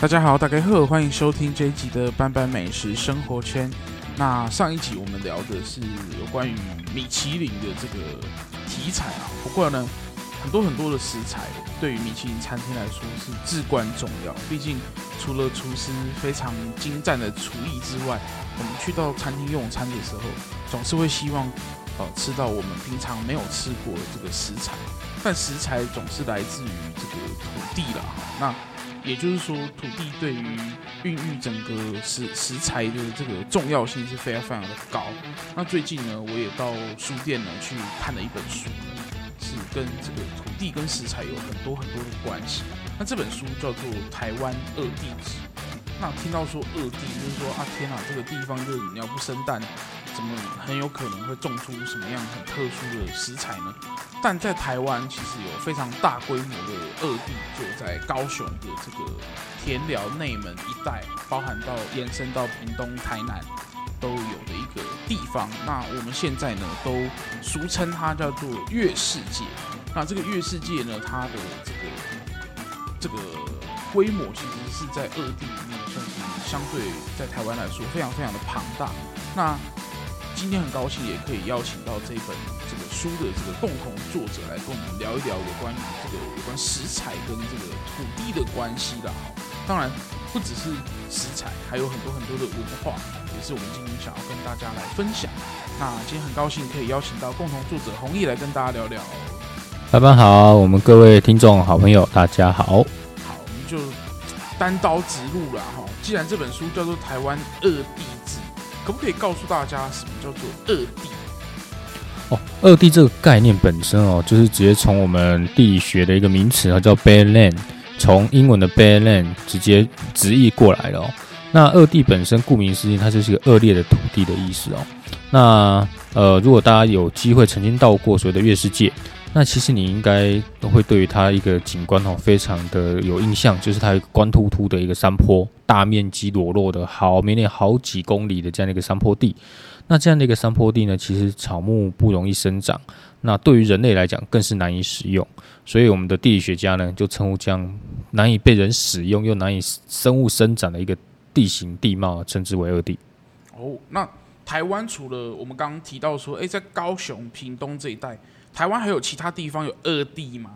大家好，大家好，欢迎收听这一集的班班美食生活圈。那上一集我们聊的是有关于米其林的这个题材啊，不过呢，很多很多的食材对于米其林餐厅来说是至关重要。毕竟除了厨师非常精湛的厨艺之外，我们去到餐厅用餐的时候，总是会希望呃吃到我们平常没有吃过的这个食材，但食材总是来自于这个土地啦。那也就是说，土地对于孕育整个食食材的这个重要性是非常非常的高。那最近呢，我也到书店呢去看了一本书，跟这个土地跟食材有很多很多的关系。那这本书叫做《台湾恶地志》。那听到说恶地，就是说啊天哪，这个地方就是你要不生蛋，怎么很有可能会种出什么样很特殊的食材呢？但在台湾其实有非常大规模的恶地，就在高雄的这个田寮内门一带，包含到延伸到屏东、台南都有的一个地方。那我们现在呢，都俗称它叫做月世界。那这个月世界呢，它的这个这个规模其实是在二地里面算是相对在台湾来说非常非常的庞大。那今天很高兴也可以邀请到这本这个书的这个共同作者来跟我们聊一聊有关于这个有关食材跟这个土地的关系的哈。当然不只是食材，还有很多很多的文化，也是我们今天想要跟大家来分享。那今天很高兴可以邀请到共同作者弘毅来跟大家聊聊。老板好，我们各位听众好朋友大家好。好，我们就单刀直入了哈。既然这本书叫做《台湾二地》。可不可以告诉大家什么叫做恶地？哦，恶地这个概念本身哦，就是直接从我们地理学的一个名词啊，叫 bad land，从英文的 bad land 直接直译过来了哦。那恶地本身顾名思义，它就是一个恶劣的土地的意思哦。那呃，如果大家有机会曾经到过所谓的月世界。那其实你应该都会对于它一个景观哦，非常的有印象，就是它一个光秃秃的一个山坡，大面积裸露的好绵延好几公里的这样的一个山坡地。那这样的一个山坡地呢，其实草木不容易生长，那对于人类来讲更是难以使用。所以我们的地理学家呢，就称呼这样难以被人使用又难以生物生长的一个地形地貌，称之为恶地。哦，那台湾除了我们刚刚提到说，诶，在高雄、屏东这一带。台湾还有其他地方有二地吗？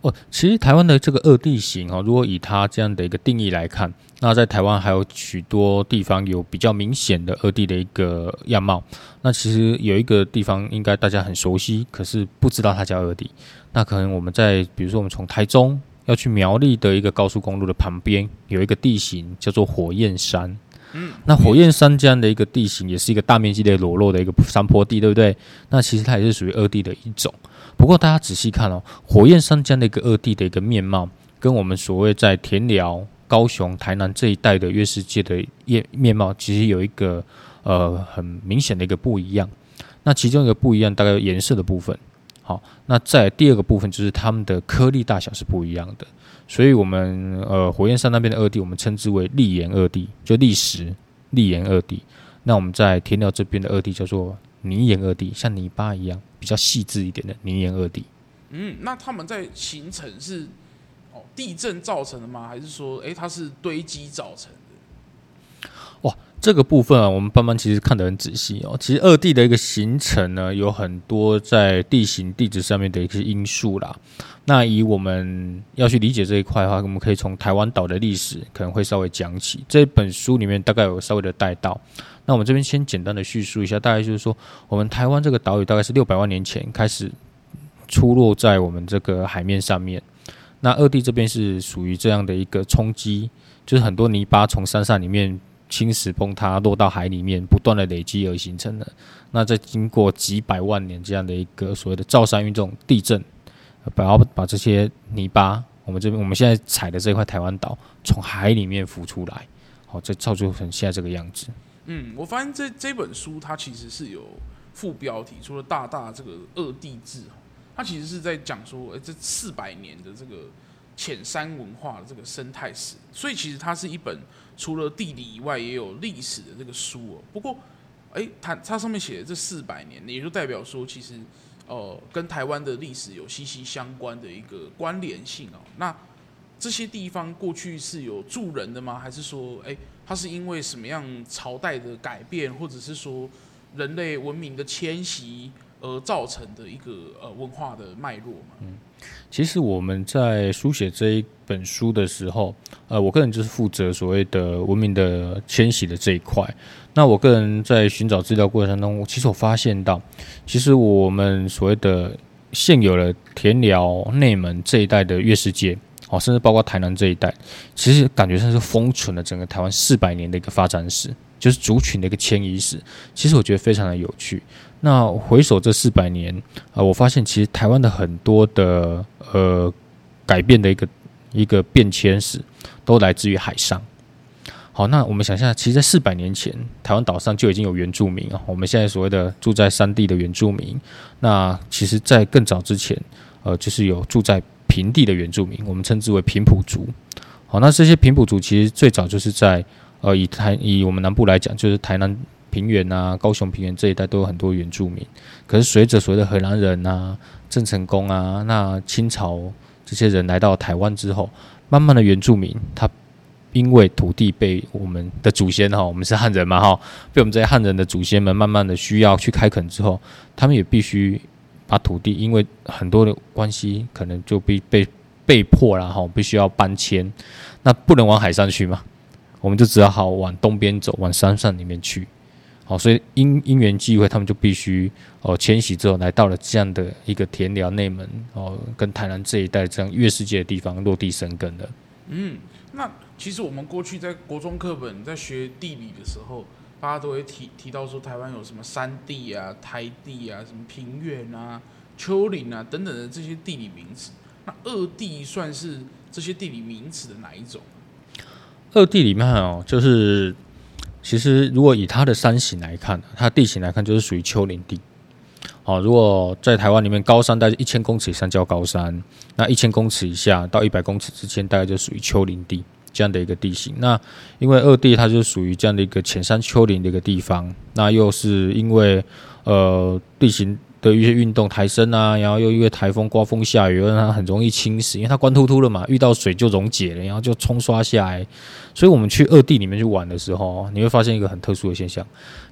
哦，其实台湾的这个二地形哦，如果以它这样的一个定义来看，那在台湾还有许多地方有比较明显的二地的一个样貌。那其实有一个地方应该大家很熟悉，可是不知道它叫二地。那可能我们在比如说我们从台中要去苗栗的一个高速公路的旁边，有一个地形叫做火焰山。嗯，那火焰山这样的一个地形，也是一个大面积的裸露的一个山坡地，对不对？那其实它也是属于二地的一种。不过大家仔细看哦，火焰山这样的一个二地的一个面貌，跟我们所谓在田寮、高雄、台南这一带的月世界的面面貌，其实有一个呃很明显的一个不一样。那其中一个不一样，大概颜色的部分。好，那在第二个部分就是它们的颗粒大小是不一样的。所以，我们呃火焰山那边的二地，我们称之为砾岩二地，就砾石砾岩二地。那我们在天料这边的二地叫做泥岩二地，像泥巴一样比较细致一点的泥岩二地。嗯，那他们在形成是哦地震造成的吗？还是说，哎、它是堆积造成？这个部分啊，我们班班其实看得很仔细哦。其实二地的一个形成呢，有很多在地形地质上面的一些因素啦。那以我们要去理解这一块的话，我们可以从台湾岛的历史可能会稍微讲起。这本书里面大概有稍微的带到。那我们这边先简单的叙述一下，大概就是说，我们台湾这个岛屿大概是六百万年前开始出落在我们这个海面上面。那二地这边是属于这样的一个冲击，就是很多泥巴从山上里面侵蚀崩塌落到海里面，不断的累积而形成的。那在经过几百万年这样的一个所谓的造山运动地震。把要把这些泥巴，我们这边我们现在踩的这块台湾岛，从海里面浮出来，好，这造就成现在这个样子。嗯，我发现这这本书它其实是有副标题，除了大大这个恶地志，它其实是在讲说，哎，这四百年的这个浅山文化的这个生态史，所以其实它是一本除了地理以外也有历史的这个书哦。不过，哎，它它上面写的这四百年，也就代表说，其实呃，跟台湾的历史有息息相关的一个关联性哦。那这些地方过去是有住人的吗？还是说，哎，它是因为什么样朝代的改变，或者是说人类文明的迁徙？而造成的一个呃文化的脉络嘛。嗯，其实我们在书写这一本书的时候，呃，我个人就是负责所谓的文明的迁徙的这一块。那我个人在寻找资料过程中，其实我发现到，其实我们所谓的现有的田寮、内门这一带的月世界，哦，甚至包括台南这一带，其实感觉上是封存了整个台湾四百年的一个发展史，就是族群的一个迁移史。其实我觉得非常的有趣。那回首这四百年啊、呃，我发现其实台湾的很多的呃改变的一个一个变迁史，都来自于海上。好，那我们想象，其实，在四百年前，台湾岛上就已经有原住民啊。我们现在所谓的住在山地的原住民，那其实，在更早之前，呃，就是有住在平地的原住民，我们称之为平埔族。好，那这些平埔族其实最早就是在呃以台以我们南部来讲，就是台南。平原啊，高雄平原这一带都有很多原住民。可是随着所谓的荷兰人啊、郑成功啊，那清朝这些人来到台湾之后，慢慢的原住民他因为土地被我们的祖先哈，我们是汉人嘛哈，被我们这些汉人的祖先们慢慢的需要去开垦之后，他们也必须把土地，因为很多的关系，可能就被被被迫了哈，必须要搬迁，那不能往海上去嘛，我们就只好往东边走，往山上里面去。好，所以因因缘际会，他们就必须哦迁徙之后，来到了这样的一个田寮内门哦，跟台南这一带这样月世界的地方落地生根的。嗯，那其实我们过去在国中课本在学地理的时候，大家都会提提到说，台湾有什么山地啊、台地啊、什么平原啊、丘陵啊等等的这些地理名词。那二地算是这些地理名词的哪一种？二地里面哦，就是。其实，如果以它的山形来看，它地形来看，就是属于丘陵地。哦，如果在台湾里面，高山大概一千公尺以上叫高山，那一千公尺以下到一百公尺之间，大概就属于丘陵地这样的一个地形。那因为二地它就属于这样的一个浅山丘陵的一个地方，那又是因为呃地形。的一些运动抬升啊，然后又因为台风刮风下雨，让它很容易侵蚀，因为它光秃秃的嘛，遇到水就溶解了，然后就冲刷下来。所以我们去二地里面去玩的时候，你会发现一个很特殊的现象，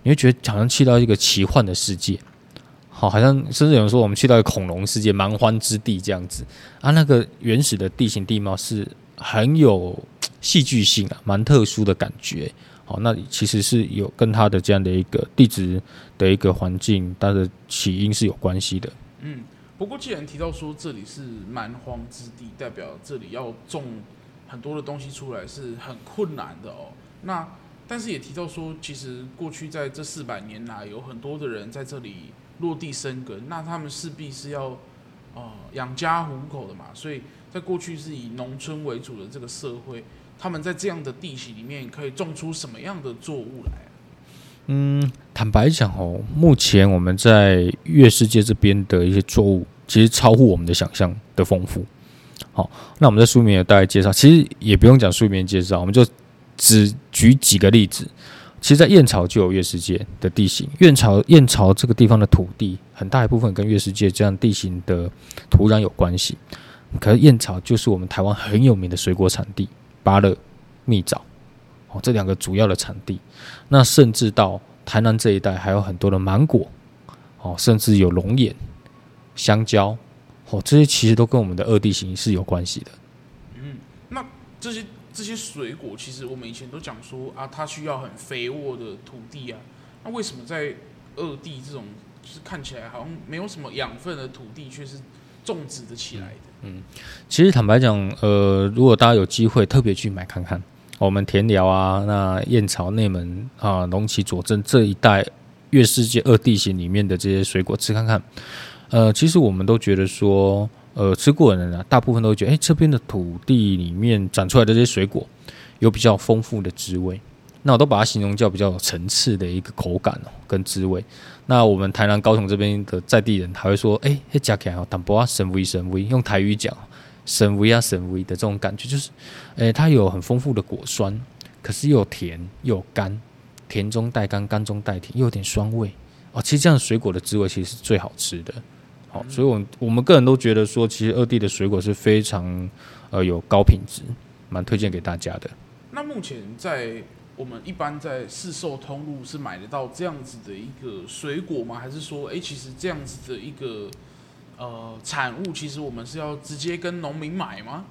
你会觉得好像去到一个奇幻的世界，好，好像甚至有人说我们去到一个恐龙世界、蛮荒之地这样子啊。那个原始的地形地貌是很有戏剧性啊，蛮特殊的感觉。好，那其实是有跟它的这样的一个地质的一个环境，它的起因是有关系的。嗯，不过既然提到说这里是蛮荒之地，代表这里要种很多的东西出来是很困难的哦。那但是也提到说，其实过去在这四百年来，有很多的人在这里落地生根，那他们势必是要呃养家糊口的嘛，所以在过去是以农村为主的这个社会。他们在这样的地形里面可以种出什么样的作物来？嗯，坦白讲哦，目前我们在月世界这边的一些作物，其实超乎我们的想象的丰富。好，那我们在书里面有大概介绍，其实也不用讲书里面介绍，我们就只举几个例子。其实，在燕巢就有月世界的地形，燕巢燕巢这个地方的土地很大一部分跟月世界这样地形的土壤有关系。可是燕巢就是我们台湾很有名的水果产地。芭乐、蜜枣，哦，这两个主要的产地。那甚至到台南这一带，还有很多的芒果，哦，甚至有龙眼、香蕉，哦，这些其实都跟我们的二地形是有关系的。嗯，那这些这些水果，其实我们以前都讲说啊，它需要很肥沃的土地啊。那为什么在二地这种就是看起来好像没有什么养分的土地，却是种植的起来的？嗯，其实坦白讲，呃，如果大家有机会特别去买看看，我们田寮啊，那燕巢、内门啊、龙崎、左镇这一带月世界二地形里面的这些水果吃看看，呃，其实我们都觉得说，呃，吃过的人啊，大部分都觉得，哎，这边的土地里面长出来的这些水果有比较丰富的滋味，那我都把它形容叫比较有层次的一个口感哦，跟滋味。那我们台南、高雄这边的在地人，还会说：“哎、欸，加起来哦，淡薄啊，神威神威。”用台语讲，神威啊，神威的这种感觉，就是，哎、欸，它有很丰富的果酸，可是又有甜又有甘，甜中带甘，甘中带甜，又有点酸味哦。其实这样水果的滋味，其实是最好吃的。好，所以我们我们个人都觉得说，其实二地的水果是非常呃有高品质，蛮推荐给大家的。那目前在我们一般在市售通路是买得到这样子的一个水果吗？还是说，哎、其实这样子的一个呃产物，其实我们是要直接跟农民买吗？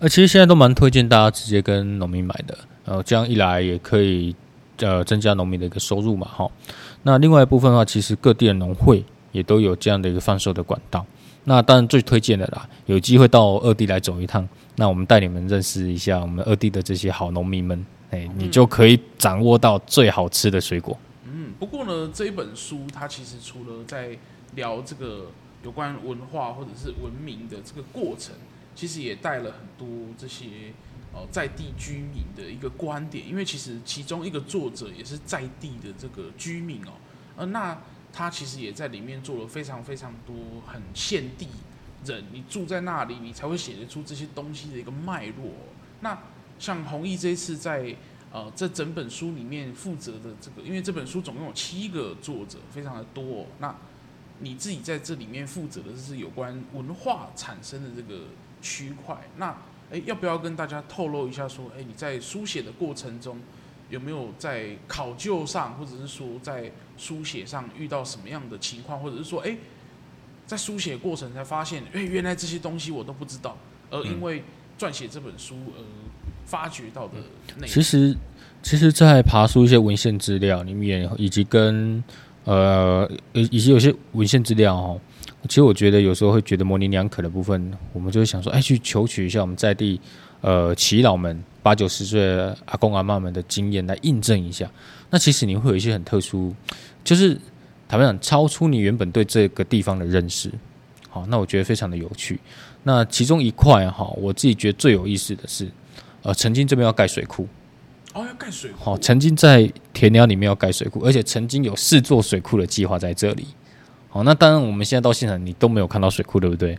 呃，其实现在都蛮推荐大家直接跟农民买的，呃，这样一来也可以呃增加农民的一个收入嘛，哈。那另外一部分的话，其实各地的农会。也都有这样的一个贩售的管道，那当然最推荐的啦，有机会到二地来走一趟，那我们带你们认识一下我们二地的这些好农民们，哎，你就可以掌握到最好吃的水果。嗯，不过呢，这一本书它其实除了在聊这个有关文化或者是文明的这个过程，其实也带了很多这些呃在地居民的一个观点，因为其实其中一个作者也是在地的这个居民哦，呃，那。他其实也在里面做了非常非常多很现地人，你住在那里，你才会写得出这些东西的一个脉络。那像弘毅这一次在呃这整本书里面负责的这个，因为这本书总共有七个作者，非常的多。那你自己在这里面负责的是有关文化产生的这个区块。那诶，要不要跟大家透露一下说，诶，你在书写的过程中？有没有在考究上，或者是说在书写上遇到什么样的情况，或者是说，哎，在书写过程才发现，哎，原来这些东西我都不知道，而因为撰写这本书而发掘到的内容。其实，其实，在爬书一些文献资料里面，以及跟呃，以以及有些文献资料哦，其实我觉得有时候会觉得模棱两可的部分，我们就会想说，哎，去求取一下我们在地呃耆老们。八九十岁的阿公阿妈们的经验来印证一下，那其实你会有一些很特殊，就是坦白讲，超出你原本对这个地方的认识。好，那我觉得非常的有趣。那其中一块哈，我自己觉得最有意思的是，呃，曾经这边要盖水库，哦，要盖水库。好，曾经在田寮里面要盖水库，而且曾经有四座水库的计划在这里。好，那当然我们现在到现场你都没有看到水库，对不对？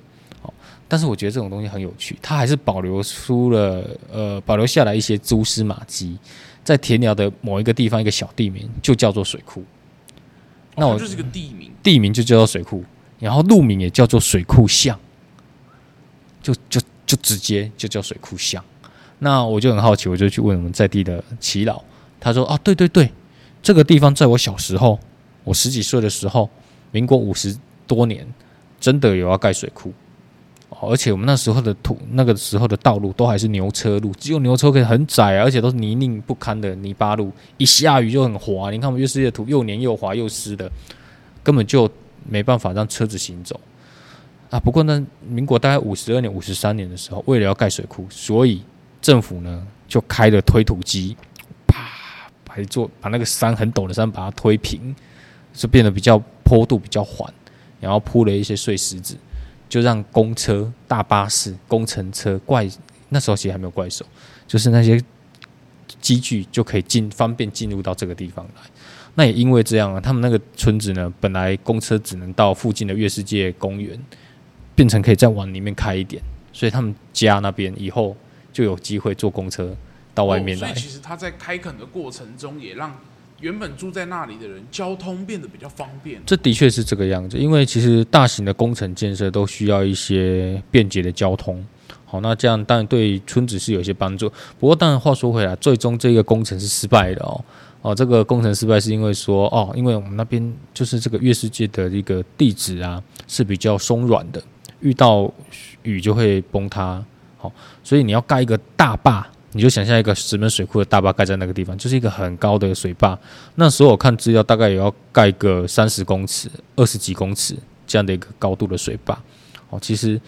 但是我觉得这种东西很有趣，它还是保留出了呃，保留下来一些蛛丝马迹，在田寮的某一个地方，一个小地名就叫做水库。那我就是个地名，地名就叫做水库，然后路名也叫做水库巷，就就就直接就叫水库巷。那我就很好奇，我就去问我们在地的祈老，他说：“啊，对对对，这个地方在我小时候，我十几岁的时候，民国五十多年，真的有要盖水库。”而且我们那时候的土，那个时候的道路都还是牛车路，只有牛车可以很窄，而且都是泥泞不堪的泥巴路，一下雨就很滑。你看我们越世界的土又黏又滑又湿的，根本就没办法让车子行走啊。不过呢，民国大概五十二年、五十三年的时候，为了要盖水库，所以政府呢就开了推土机，啪，把一座把那个山很陡的山把它推平，就变得比较坡度比较缓，然后铺了一些碎石子。就让公车、大巴士、工程车、怪那时候其实还没有怪兽，就是那些机具就可以进方便进入到这个地方来。那也因为这样啊，他们那个村子呢，本来公车只能到附近的月世界公园，变成可以再往里面开一点，所以他们家那边以后就有机会坐公车到外面来。哦，所以其实他在开垦的过程中也让。原本住在那里的人，交通变得比较方便。这的确是这个样子，因为其实大型的工程建设都需要一些便捷的交通。好，那这样当然对村子是有些帮助。不过，当然话说回来，最终这个工程是失败的哦。哦，这个工程失败是因为说，哦，因为我们那边就是这个月世界的一个地质啊是比较松软的，遇到雨就会崩塌。好，所以你要盖一个大坝。你就想象一个石门水库的大坝盖在那个地方，就是一个很高的水坝。那时候我看资料，大概也要盖个三十公尺、二十几公尺这样的一个高度的水坝。哦，其实，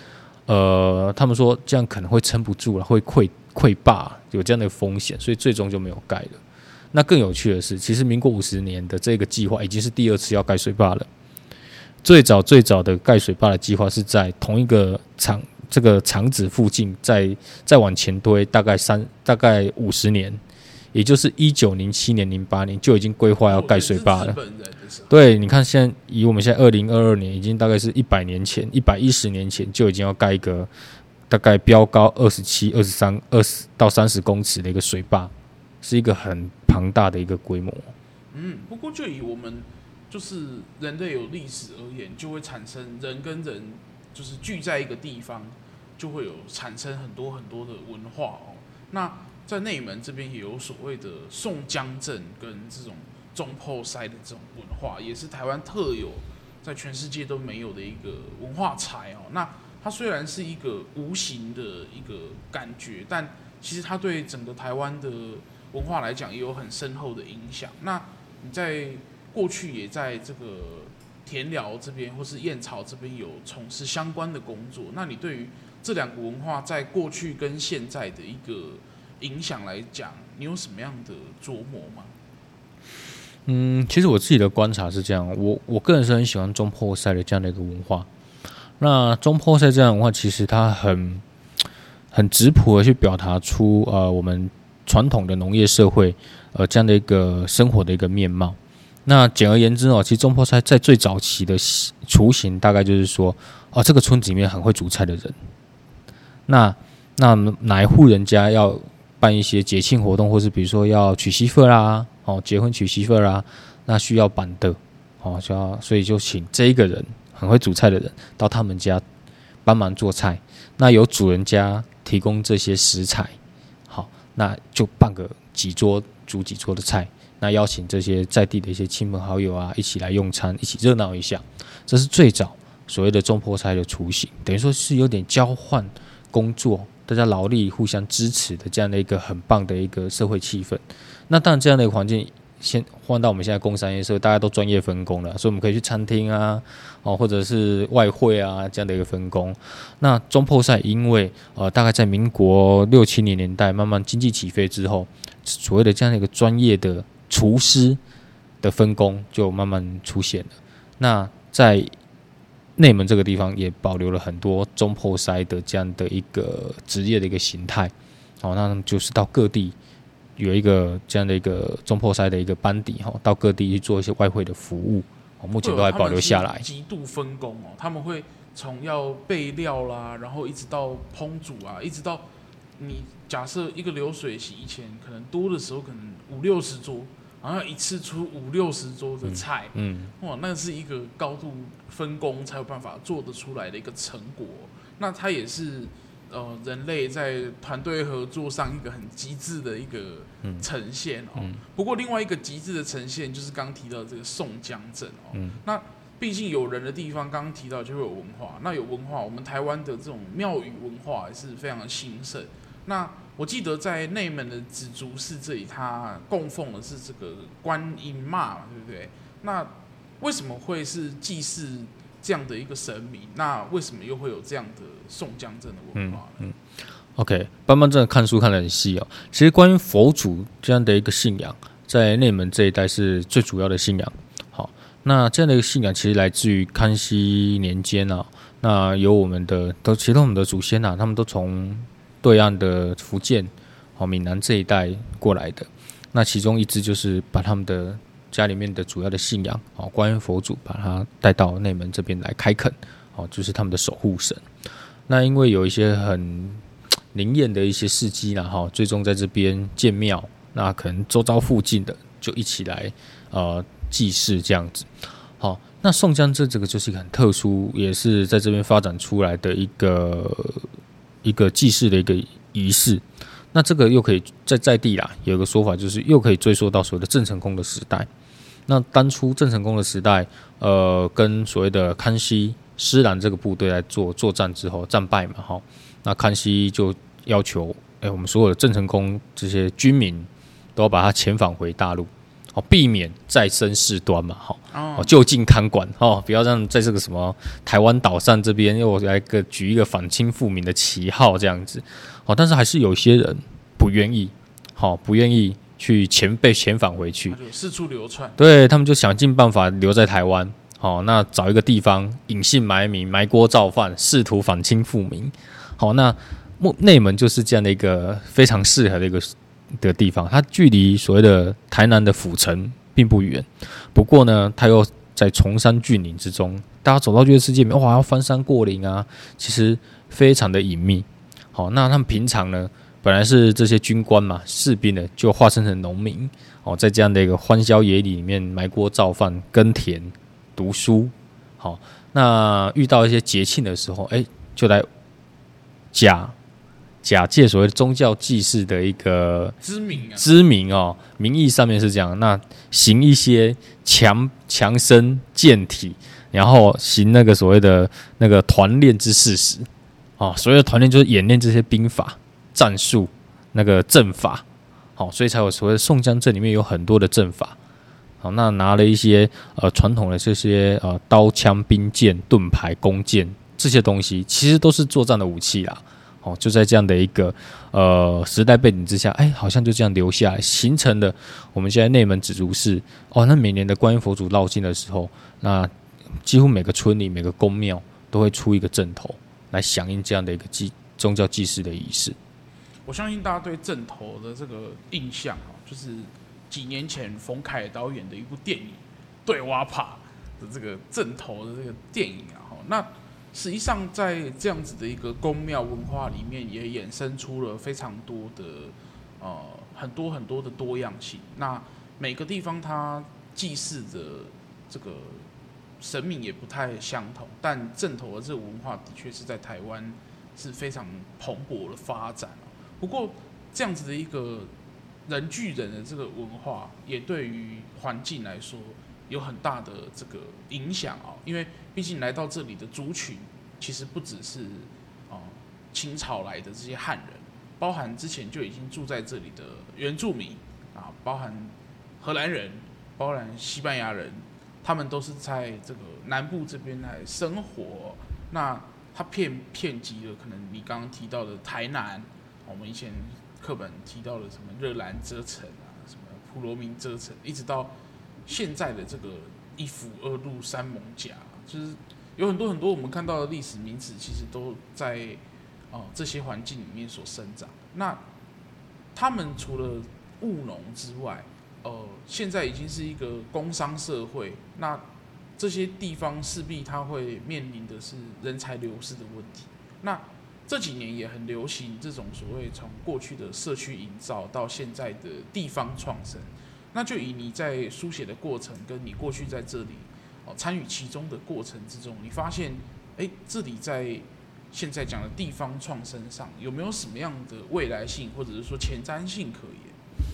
呃，他们说这样可能会撑不住了，会溃溃坝，有这样的风险，所以最终就没有盖了。那更有趣的是，其实民国五十年的这个计划已经是第二次要盖水坝了。最早最早的盖水坝的计划是在同一个厂。这个厂址附近，再再往前推大概三大概五十年，也就是一九零七年、零八年就已经规划要盖水坝了。哦、对，你看现在以我们现在二零二二年，已经大概是一百年前、一百一十年前就已经要盖一个大概标高二十七、二十三、二十到三十公尺的一个水坝，是一个很庞大的一个规模。嗯，不过就以我们就是人类有历史而言，就会产生人跟人就是聚在一个地方，就会有产生很多很多的文化哦。那在内门这边也有所谓的宋江镇跟这种中破塞的这种文化，也是台湾特有，在全世界都没有的一个文化财哦。那它虽然是一个无形的一个感觉，但其实它对整个台湾的文化来讲也有很深厚的影响。那你在过去也在这个田寮这边或是燕巢这边有从事相关的工作，那你对于这两个文化在过去跟现在的一个影响来讲，你有什么样的琢磨吗？嗯，其实我自己的观察是这样，我我个人是很喜欢中破赛的这样的一个文化。那中破赛这样的文化，其实它很很质朴的去表达出呃我们传统的农业社会呃这样的一个生活的一个面貌。那简而言之哦，其实中破赛在最早期的雏形，大概就是说，哦，这个村子里面很会煮菜的人。那那哪一户人家要办一些节庆活动，或是比如说要娶媳妇啦，哦，结婚娶媳妇啦，那需要板的，哦，需要，所以就请这一个人很会煮菜的人到他们家帮忙做菜。那由主人家提供这些食材，好，那就办个几桌煮几桌的菜。那邀请这些在地的一些亲朋好友啊，一起来用餐，一起热闹一下。这是最早所谓的中破菜的雏形，等于说是有点交换工作，大家劳力互相支持的这样的一个很棒的一个社会气氛。那当然，这样的一个环境，先换到我们现在工商业社会，大家都专业分工了，所以我们可以去餐厅啊，哦，或者是外汇啊这样的一个分工。那中破赛因为呃，大概在民国六七零年代慢慢经济起飞之后，所谓的这样的一个专业的。厨师的分工就慢慢出现了。那在内门这个地方也保留了很多中破塞的这样的一个职业的一个形态。好，那就是到各地有一个这样的一个中破塞的一个班底哈，到各地去做一些外汇的服务。哦，目前都还保留下来。极度分工哦，他们会从要备料啦，然后一直到烹煮啊，一直到你假设一个流水席以前可能多的时候可能五六十桌。然后一次出五六十桌的菜，嗯，嗯，哇，那是一个高度分工才有办法做得出来的一个成果。那它也是呃人类在团队合作上一个很极致的一个呈现哦。嗯嗯、不过另外一个极致的呈现就是刚提到这个宋江镇哦。嗯、那毕竟有人的地方，刚刚提到就会有文化。那有文化，我们台湾的这种庙宇文化也是非常的兴盛。那我记得在内门的紫竹寺这里，它供奉的是这个观音嘛，对不对？那为什么会是祭祀这样的一个神明？那为什么又会有这样的宋江镇的文化呢？嗯，，OK，班班真的看书看得很细哦。其实关于佛祖这样的一个信仰，在内门这一带是最主要的信仰。好，那这样的一个信仰其实来自于康熙年间啊。那有我们的都，其实我们的祖先啊，他们都从。对岸的福建、哦闽南这一带过来的，那其中一支就是把他们的家里面的主要的信仰哦，观音佛祖，把他带到内门这边来开垦，哦，就是他们的守护神。那因为有一些很灵验的一些事迹，然后最终在这边建庙，那可能周遭附近的就一起来呃祭祀这样子。好，那宋江这这个就是一个很特殊，也是在这边发展出来的一个。一个祭祀的一个仪式，那这个又可以在在地啦，有一个说法就是又可以追溯到所谓的郑成功的时代。那当初郑成功的时代，呃，跟所谓的康熙施琅这个部队来做作战之后战败嘛，哈，那康熙就要求，哎，我们所有的郑成功这些军民都要把他遣返回大陆。哦，避免再生事端嘛，哈，哦，就近看管，哦，不要让在这个什么台湾岛上这边又来个举一个反清复明的旗号这样子，哦，但是还是有些人不愿意，好，不愿意去遣被遣返回去，四处流窜，对他们就想尽办法留在台湾，哦，那找一个地方隐姓埋名，埋锅造饭，试图反清复明，好，那内门就是这样的一个非常适合的一个的地方，它距离所谓的台南的府城并不远。不过呢，它又在崇山峻岭之中，大家走到这个世界里面，哇，要翻山过岭啊，其实非常的隐秘。好，那他们平常呢，本来是这些军官嘛，士兵呢，就化身成农民，哦，在这样的一个荒郊野里面埋锅造饭、耕田、读书。好，那遇到一些节庆的时候，哎，就来假假借所谓的宗教祭祀的一个知名知名哦，名义上面是这样，那行一些强强身健体，然后行那个所谓的那个团练之事实。哦，所谓的团练就是演练这些兵法、战术、那个阵法，好，所以才有所谓的宋江阵里面有很多的阵法。好，那拿了一些呃传统的这些呃刀枪兵剑盾牌弓箭这些东西，其实都是作战的武器啦。哦，就在这样的一个呃时代背景之下，哎，好像就这样留下来，形成了我们现在内门紫竹寺。哦，那每年的观音佛祖绕境的时候，那几乎每个村里每个宫庙都会出一个阵头。来响应这样的一个祭宗教祭祀的仪式。我相信大家对阵头的这个印象啊，就是几年前冯凯导演的一部电影《对挖爬》的这个阵头的这个电影啊。那实际上在这样子的一个宫庙文化里面，也衍生出了非常多的呃很多很多的多样性。那每个地方它祭祀的这个。神明也不太相同，但正头的这个文化的确是在台湾是非常蓬勃的发展。不过，这样子的一个人聚人的这个文化，也对于环境来说有很大的这个影响啊。因为毕竟来到这里的族群，其实不只是啊清朝来的这些汉人，包含之前就已经住在这里的原住民啊，包含荷兰人，包含西班牙人。他们都是在这个南部这边来生活，那他骗骗及了可能你刚刚提到的台南，我们以前课本提到的什么热兰遮城啊，什么普罗民遮城，一直到现在的这个一府二路三艋舺，就是有很多很多我们看到的历史名词，其实都在哦这些环境里面所生长。那他们除了务农之外，呃，现在已经是一个工商社会，那这些地方势必它会面临的是人才流失的问题。那这几年也很流行这种所谓从过去的社区营造到现在的地方创生。那就以你在书写的过程，跟你过去在这里参与其中的过程之中，你发现，哎，这里在现在讲的地方创生上有没有什么样的未来性，或者是说前瞻性可言？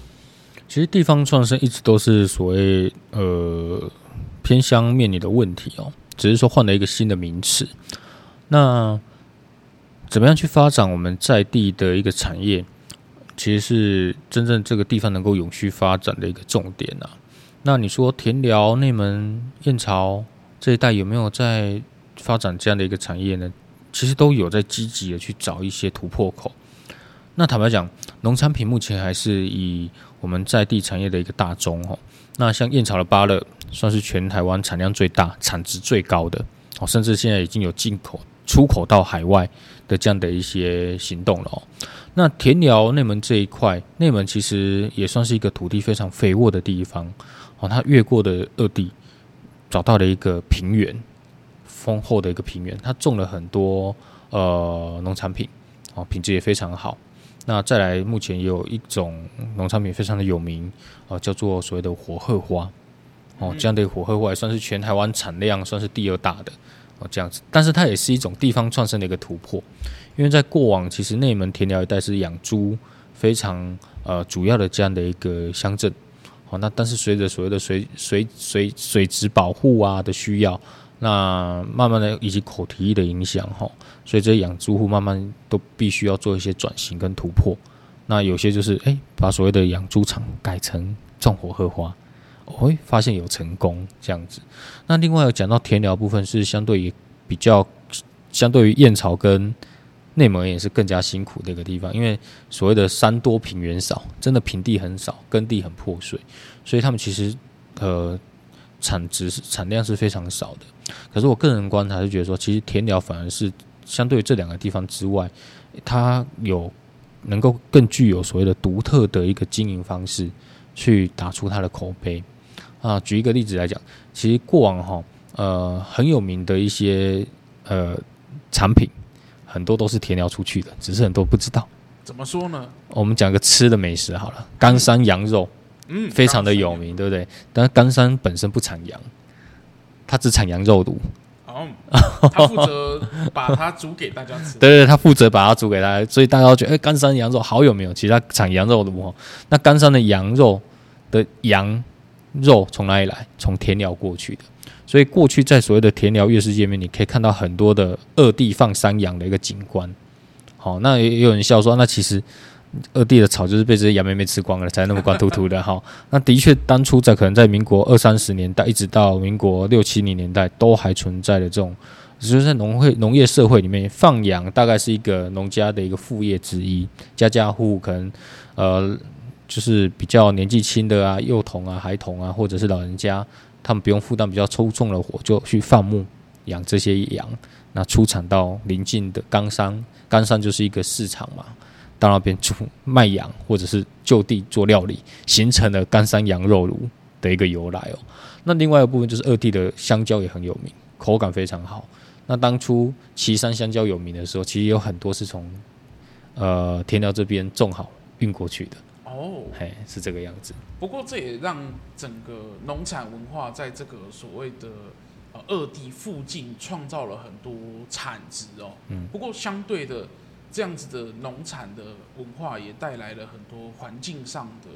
其实地方创生一直都是所谓呃偏乡面临的问题哦，只是说换了一个新的名词。那怎么样去发展我们在地的一个产业，其实是真正这个地方能够永续发展的一个重点啊。那你说田寮、内门、燕巢这一带有没有在发展这样的一个产业呢？其实都有在积极的去找一些突破口。那坦白讲，农产品目前还是以我们在地产业的一个大宗哦。那像燕巢的芭乐，算是全台湾产量最大、产值最高的哦，甚至现在已经有进口、出口到海外的这样的一些行动了哦。那田寮内门这一块，内门其实也算是一个土地非常肥沃的地方哦。他越过的二地，找到了一个平原，丰厚的一个平原，他种了很多呃农产品哦，品质也非常好。那再来，目前有一种农产品非常的有名，哦，叫做所谓的火鹤花，哦，这样的火鹤花也算是全台湾产量算是第二大的，哦，这样子，但是它也是一种地方创生的一个突破，因为在过往其实内门田寮一带是养猪非常呃主要的这样的一个乡镇，哦，那但是随着所谓的水水水水质保护啊的需要。那慢慢的，以及口蹄疫的影响哈，所以这些养猪户慢慢都必须要做一些转型跟突破。那有些就是哎、把所谓的养猪场改成种火鹤花，我会发现有成功这样子。那另外有讲到田寮部分是相对于比较，相对于燕巢跟内蒙也是更加辛苦的一个地方，因为所谓的山多平原少，真的平地很少，耕地很破碎，所以他们其实呃。产值是产量是非常少的，可是我个人观察是觉得说，其实田寮反而是相对于这两个地方之外，它有能够更具有所谓的独特的一个经营方式，去打出它的口碑啊。举一个例子来讲，其实过往哈呃很有名的一些呃产品，很多都是田寮出去的，只是很多不知道。怎么说呢？我们讲个吃的美食好了，冈山羊肉，嗯，非常的有名，对不对？但是冈山本身不产羊，它只产羊肉炉。哦，他负责把它煮给大家吃。对 对，他负责把它煮给大家，所以大家都觉得，哎，冈山羊肉好有名。其实它产羊肉炉哦。那冈山的羊肉的羊肉从哪里来？从田寮过去的。所以过去在所谓的田寮月市界面，你可以看到很多的二地放山羊的一个景观。好，那也有人笑说，那其实二地的草就是被这些羊妹妹吃光了，才那么光秃秃的哈。那的确，当初在可能在民国二三十年代，一直到民国六七零年代，都还存在的这种，就是在农会农业社会里面，放羊大概是一个农家的一个副业之一，家家户户可能呃，就是比较年纪轻的啊，幼童啊、孩童啊，或者是老人家，他们不用负担比较抽重的活，就去放牧养这些羊，那出产到邻近的冈山。冈山就是一个市场嘛，到那边出卖羊，或者是就地做料理，形成了冈山羊肉炉的一个由来哦。那另外一个部分就是二地的香蕉也很有名，口感非常好。那当初岐山香蕉有名的时候，其实有很多是从呃田寮这边种好运过去的哦，嘿，是这个样子。不过这也让整个农产文化在这个所谓的呃。二地附近创造了很多产值哦，嗯，不过相对的，这样子的农产的文化也带来了很多环境上的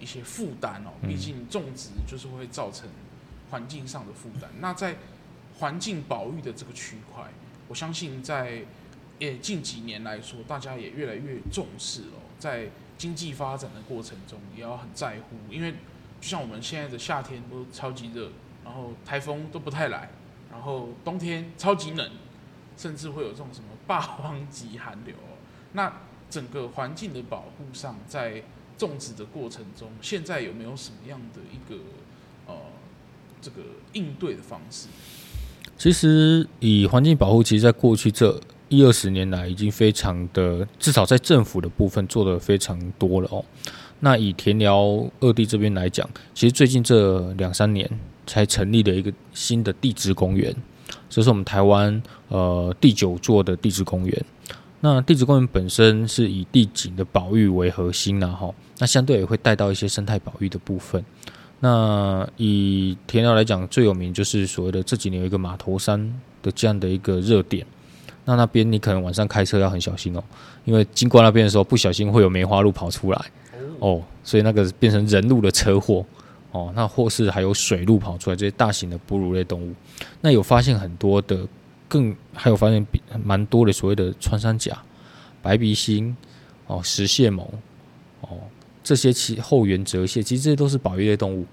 一些负担哦。毕竟种植就是会造成环境上的负担。那在环境保育的这个区块，我相信在也近几年来说，大家也越来越重视哦。在经济发展的过程中，也要很在乎，因为就像我们现在的夏天都超级热。然后台风都不太来，然后冬天超级冷，甚至会有这种什么霸王级寒流。那整个环境的保护上，在种植的过程中，现在有没有什么样的一个呃这个应对的方式？其实以环境保护，其实在过去这一二十年来，已经非常的，至少在政府的部分做得非常多了哦。那以田寮二地这边来讲，其实最近这两三年。才成立了一个新的地质公园，这是我们台湾呃第九座的地质公园。那地质公园本身是以地景的保育为核心然后，那相对也会带到一些生态保育的部分。那以田寮来讲，最有名就是所谓的这几年有一个马头山的这样的一个热点。那那边你可能晚上开车要很小心哦，因为经过那边的时候不小心会有梅花鹿跑出来。哦，所以那个变成人鹿的车祸。哦，那或是还有水鹿跑出来这些大型的哺乳类动物，那有发现很多的，更还有发现比蛮多的所谓的穿山甲、白鼻星、哦石蟹獴、哦这些其后缘折蟹，其实这些都是保育类动物，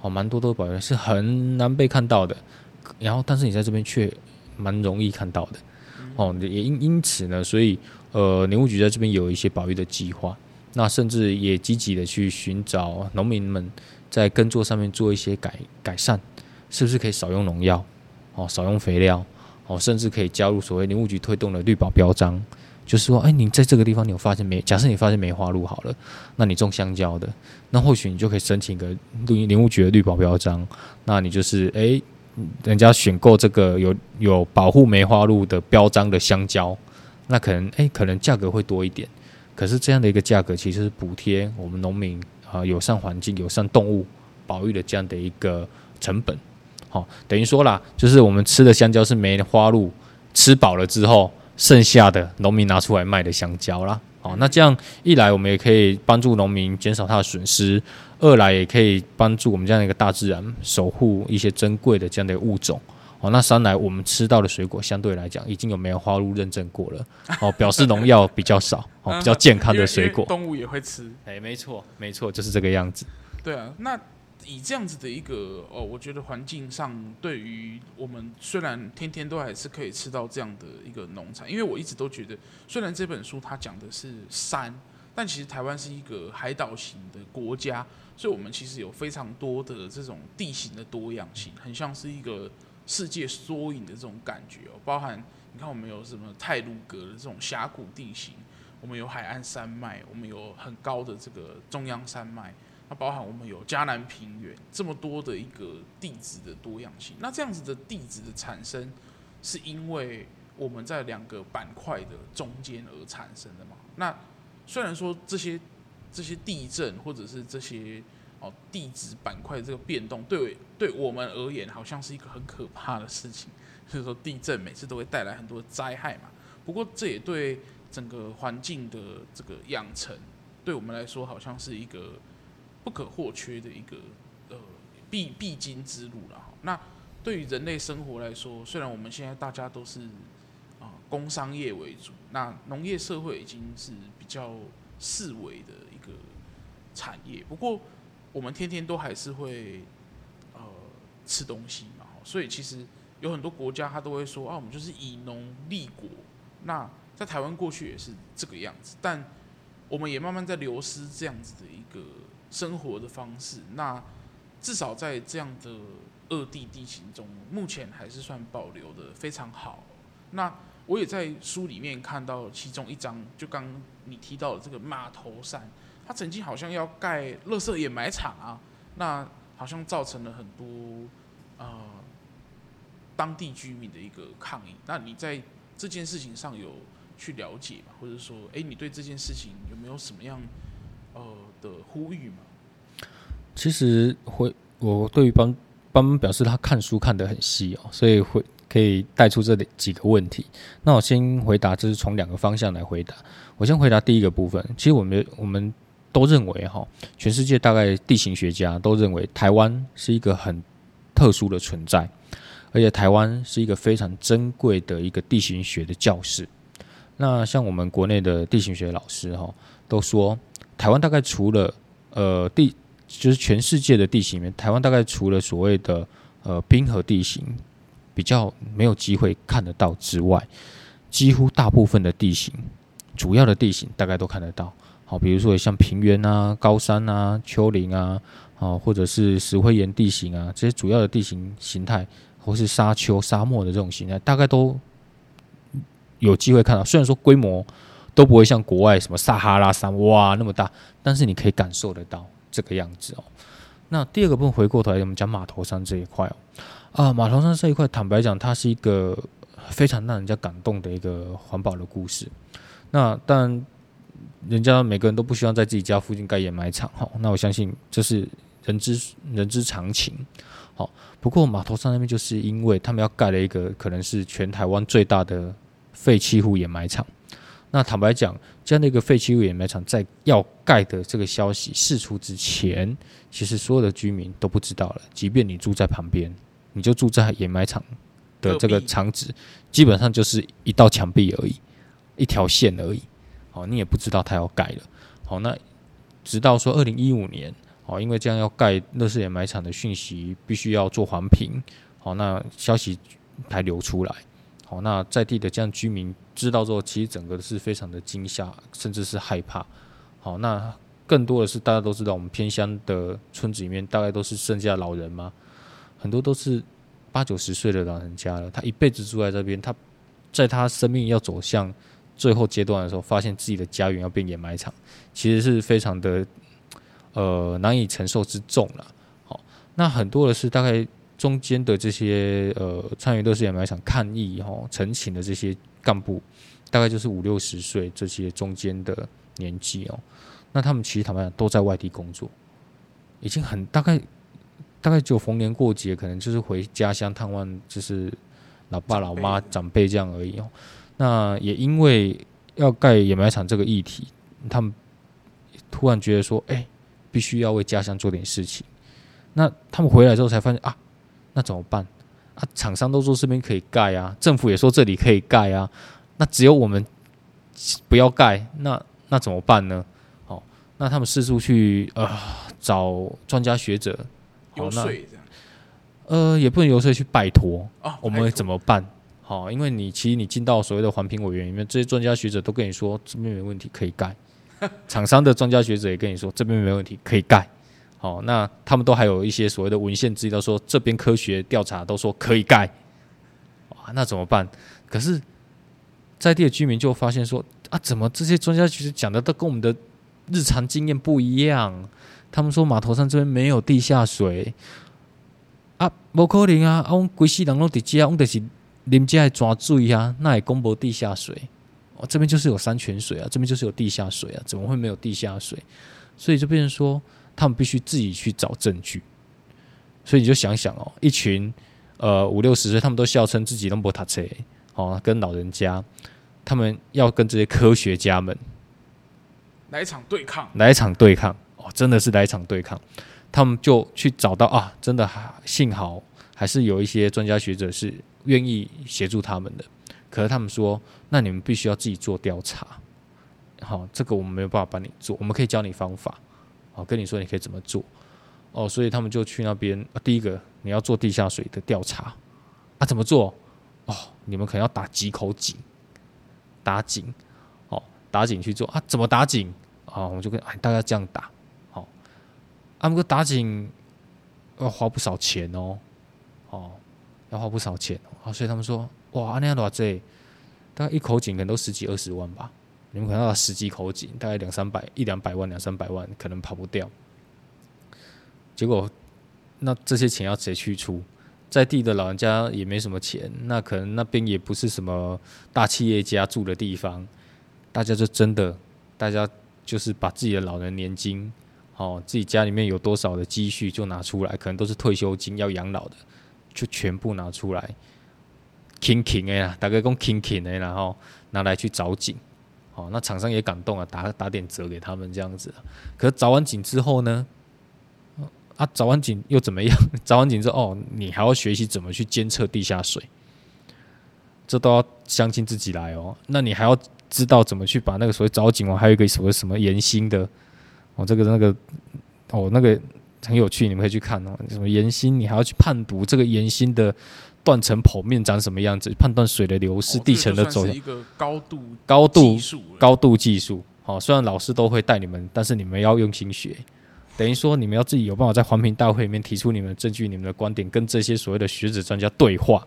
哦蛮多都是保育，是很难被看到的。然后，但是你在这边却蛮容易看到的，哦也因因此呢，所以呃林务局在这边有一些保育的计划，那甚至也积极的去寻找农民们。在耕作上面做一些改改善，是不是可以少用农药？哦，少用肥料，哦，甚至可以加入所谓林务局推动的绿保标章，就是说，哎，你在这个地方你有发现梅，假设你发现梅花鹿好了，那你种香蕉的，那或许你就可以申请个林林务局的绿保标章，那你就是哎，人家选购这个有有保护梅花鹿的标章的香蕉，那可能哎，可能价格会多一点，可是这样的一个价格其实是补贴我们农民。啊，友善环境、友善动物保育的这样的一个成本，好，等于说啦，就是我们吃的香蕉是梅花鹿吃饱了之后剩下的农民拿出来卖的香蕉啦。好，那这样一来，我们也可以帮助农民减少他的损失；二来也可以帮助我们这样的一个大自然守护一些珍贵的这样的物种。哦，那三来我们吃到的水果相对来讲已经有梅花鹿认证过了，哦，表示农药比较少，哦，比较健康的水果，动物也会吃，哎，没错，没错，就是这个样子。对啊，那以这样子的一个哦，我觉得环境上对于我们虽然天天都还是可以吃到这样的一个农产，因为我一直都觉得，虽然这本书它讲的是山，但其实台湾是一个海岛型的国家，所以我们其实有非常多的这种地形的多样性，很像是一个。世界缩影的这种感觉哦，包含你看我们有什么太鲁阁的这种峡谷地形，我们有海岸山脉，我们有很高的这个中央山脉，它包含我们有嘉南平原，这么多的一个地质的多样性。那这样子的地质的产生，是因为我们在两个板块的中间而产生的嘛？那虽然说这些这些地震或者是这些哦地质板块这个变动，对对我们而言好像是一个很可怕的事情，就是说地震每次都会带来很多灾害嘛。不过这也对整个环境的这个养成，对我们来说好像是一个不可或缺的一个呃必必经之路了。那对于人类生活来说，虽然我们现在大家都是啊工商业为主，那农业社会已经是比较四维的一个产业。不过我们天天都还是会呃吃东西嘛，所以其实有很多国家他都会说啊，我们就是以农立国。那在台湾过去也是这个样子，但我们也慢慢在流失这样子的一个生活的方式。那至少在这样的恶地地形中，目前还是算保留的非常好。那我也在书里面看到其中一章，就刚你提到的这个马头山，它曾经好像要盖垃圾掩埋场啊，那好像造成了很多呃当地居民的一个抗议。那你在这件事情上有去了解吗？或者说，哎，你对这件事情有没有什么样呃的呼吁吗？其实会，我对于班班表示他看书看得很细哦，所以会可以带出这里几个问题。那我先回答，这是从两个方向来回答。我先回答第一个部分。其实我们我们都认为哈，全世界大概地形学家都认为台湾是一个很特殊的存在。而且台湾是一个非常珍贵的一个地形学的教室。那像我们国内的地形学老师哈，都说台湾大概除了呃地，就是全世界的地形里面，台湾大概除了所谓的呃冰河地形比较没有机会看得到之外，几乎大部分的地形，主要的地形大概都看得到。好，比如说像平原啊、高山啊、丘陵啊，啊或者是石灰岩地形啊，这些主要的地形形态。或是沙丘、沙漠的这种形态，大概都有机会看到。虽然说规模都不会像国外什么撒哈拉山哇那么大，但是你可以感受得到这个样子哦。那第二个部分，回过头来我们讲马头山这一块哦。啊，马头山这一块，坦白讲，它是一个非常让人家感动的一个环保的故事。那但，人家每个人都不希望在自己家附近盖掩埋场哈。那我相信这是人之人之常情。好，不过马头山那边就是因为他们要盖了一个可能是全台湾最大的废弃物掩埋场。那坦白讲，这样的一个废弃物掩埋场在要盖的这个消息释出之前，其实所有的居民都不知道了。即便你住在旁边，你就住在掩埋场的这个场址，基本上就是一道墙壁而已，一条线而已。哦，你也不知道它要盖了。好，那直到说二零一五年。哦，因为这样要盖乐视掩埋场的讯息必须要做环评，好，那消息才流出来。好，那在地的这样居民知道之后，其实整个是非常的惊吓，甚至是害怕。好，那更多的是大家都知道，我们偏乡的村子里面大概都是剩下老人嘛，很多都是八九十岁的老人家了，他一辈子住在这边，他在他生命要走向最后阶段的时候，发现自己的家园要变掩埋场，其实是非常的。呃，难以承受之重了。好，那很多的是大概中间的这些呃，参与垃圾掩埋场抗议哈、陈情的这些干部，大概就是五六十岁这些中间的年纪哦。那他们其实他们都在外地工作，已经很大概大概就逢年过节，可能就是回家乡探望，就是老爸老妈长辈这样而已哦。那也因为要盖掩埋场这个议题，他们突然觉得说，哎。必须要为家乡做点事情，那他们回来之后才发现啊，那怎么办啊？厂商都说这边可以盖啊，政府也说这里可以盖啊，那只有我们不要盖，那那怎么办呢？好，那他们四处去呃找专家学者游说，呃也不能游说去拜托啊，我们怎么办？好，因为你其实你进到所谓的环评委员里面，这些专家学者都跟你说这边没问题，可以盖。厂商的专家学者也跟你说这边没问题，可以盖。好，那他们都还有一些所谓的文献资料说这边科学调查都说可以盖。哇，那怎么办？可是在地的居民就发现说，啊，怎么这些专家其实讲的都跟我们的日常经验不一样？他们说码头山这边没有地下水啊，不可能啊！啊，我们规世人都在这，我们就是啉这来抓水啊，那也公布地下水。哦，这边就是有山泉水啊，这边就是有地下水啊，怎么会没有地下水？所以就变成说，他们必须自己去找证据。所以你就想想哦，一群呃五六十岁，他们都笑称自己都不读册哦，跟老人家，他们要跟这些科学家们来一场对抗，来一场对抗哦，真的是来一场对抗。他们就去找到啊，真的还幸好还是有一些专家学者是愿意协助他们的。可是他们说，那你们必须要自己做调查，好，这个我们没有办法帮你做，我们可以教你方法，好，跟你说你可以怎么做，哦，所以他们就去那边。第一个，你要做地下水的调查，啊，怎么做？哦，你们可能要打几口井，打井，哦，打井去做啊？怎么打井？啊，我们就跟哎大家这样打，好，啊，不过打井要花不少钱哦，哦，要花不少钱，啊，所以他们说。哇，那样多这，大概一口井可能都十几二十万吧。你们可能要十几口井，大概两三百一两百万两三百万，可能跑不掉。结果，那这些钱要谁去出？在地的老人家也没什么钱，那可能那边也不是什么大企业家住的地方，大家就真的，大家就是把自己的老人年金，哦，自己家里面有多少的积蓄就拿出来，可能都是退休金要养老的，就全部拿出来。轻轻的呀，大概讲轻轻的，然后拿来去找井，哦，那厂商也感动啊，打打点折给他们这样子。可是找完井之后呢，啊，找完井又怎么样？找完井之后，哦，你还要学习怎么去监测地下水，这都要相信自己来哦。那你还要知道怎么去把那个所谓找井哦，还有一个什么什么岩心的，哦，这个那个，哦，那个很有趣，你们可以去看哦。什么岩心，你还要去判读这个岩心的。断层剖面长什么样子？判断水的流失、地层的走向，一个高度高度高度技术。好，虽然老师都会带你们，但是你们要用心学。等于说，你们要自己有办法在环评大会里面提出你们的证据、你们的观点，跟这些所谓的学者专家对话。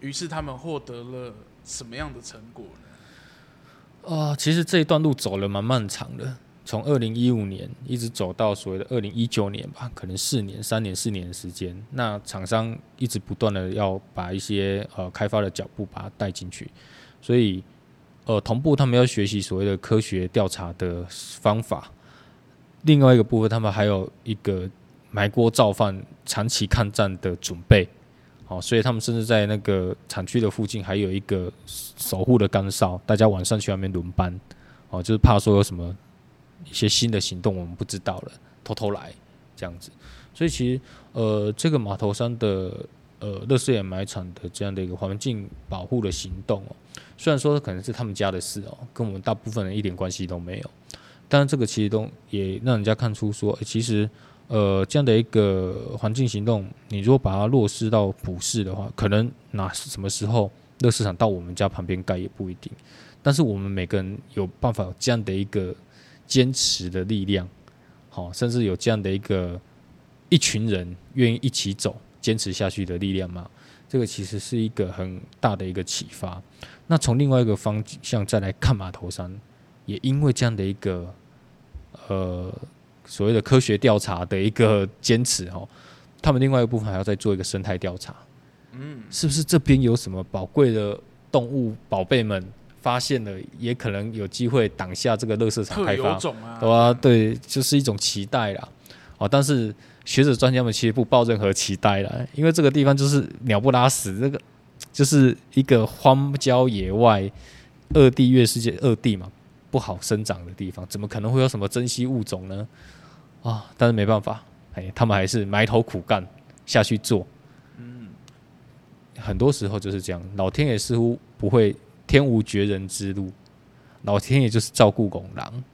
于是他们获得了什么样的成果呢？啊、呃，其实这一段路走了蛮漫长的。从二零一五年一直走到所谓的二零一九年吧，可能四年、三年、四年的时间。那厂商一直不断的要把一些呃开发的脚步把它带进去，所以呃同步他们要学习所谓的科学调查的方法。另外一个部分，他们还有一个埋锅造饭、长期抗战的准备。好，所以他们甚至在那个厂区的附近还有一个守护的岗哨，大家晚上去外面轮班。哦，就是怕说有什么。一些新的行动我们不知道了，偷偷来这样子，所以其实呃，这个码头山的呃，垃圾掩埋场的这样的一个环境保护的行动哦，虽然说可能是他们家的事哦，跟我们大部分人一点关系都没有，但这个其实都也让人家看出说，其实呃，这样的一个环境行动，你如果把它落实到普世的话，可能哪什么时候乐市场到我们家旁边盖也不一定，但是我们每个人有办法有这样的一个。坚持的力量，好，甚至有这样的一个一群人愿意一起走、坚持下去的力量嘛？这个其实是一个很大的一个启发。那从另外一个方向再来看马头山，也因为这样的一个呃所谓的科学调查的一个坚持哦，他们另外一个部分还要再做一个生态调查。嗯，是不是这边有什么宝贵的动物宝贝们？发现了，也可能有机会挡下这个乐色场开发，对吧？对，就是一种期待啦。哦，但是学者专家们其实不抱任何期待啦，因为这个地方就是鸟不拉屎，这个就是一个荒郊野外、二地月世界二地嘛，不好生长的地方，怎么可能会有什么珍稀物种呢？啊，但是没办法，哎，他们还是埋头苦干下去做。嗯，很多时候就是这样，老天爷似乎不会。天无绝人之路，老天爷就是照顾拱狼。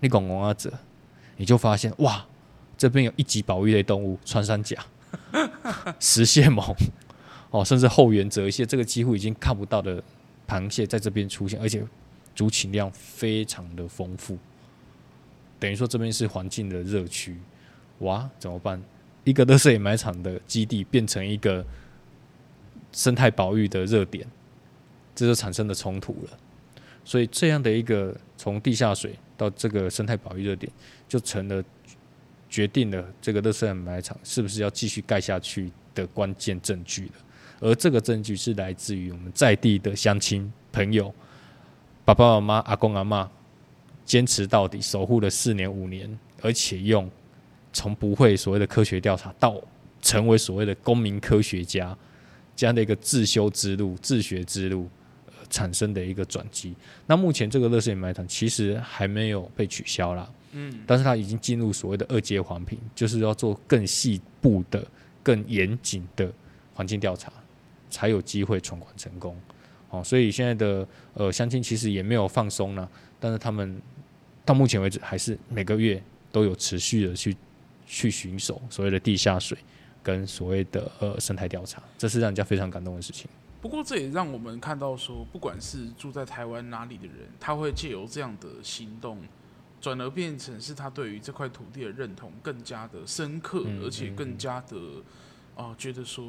你拱拱阿者，你就发现哇，这边有一级保育类动物——穿山甲、石蟹獴，哦，甚至后缘泽蟹，这个几乎已经看不到的螃蟹在这边出现，而且族群量非常的丰富。等于说这边是环境的热区，哇，怎么办？一个垃圾掩埋场的基地变成一个生态保育的热点。这就产生了冲突了，所以这样的一个从地下水到这个生态保育热点，就成了决定了这个垃圾埋场是不是要继续盖下去的关键证据了。而这个证据是来自于我们在地的乡亲朋友，爸爸妈妈、阿公阿嬷，坚持到底，守护了四年五年，而且用从不会所谓的科学调查到成为所谓的公民科学家这样的一个自修之路、自学之路，产生的一个转机。那目前这个垃圾掩埋场其实还没有被取消啦，嗯，但是它已经进入所谓的二阶环评，就是要做更细部的、更严谨的环境调查，才有机会闯关成功。哦，所以现在的呃相亲其实也没有放松呢，但是他们到目前为止还是每个月都有持续的去去巡守所谓的地下水跟所谓的呃生态调查，这是让人家非常感动的事情。不过这也让我们看到说，不管是住在台湾哪里的人，他会借由这样的行动，转而变成是他对于这块土地的认同更加的深刻，嗯、而且更加的。哦，觉得说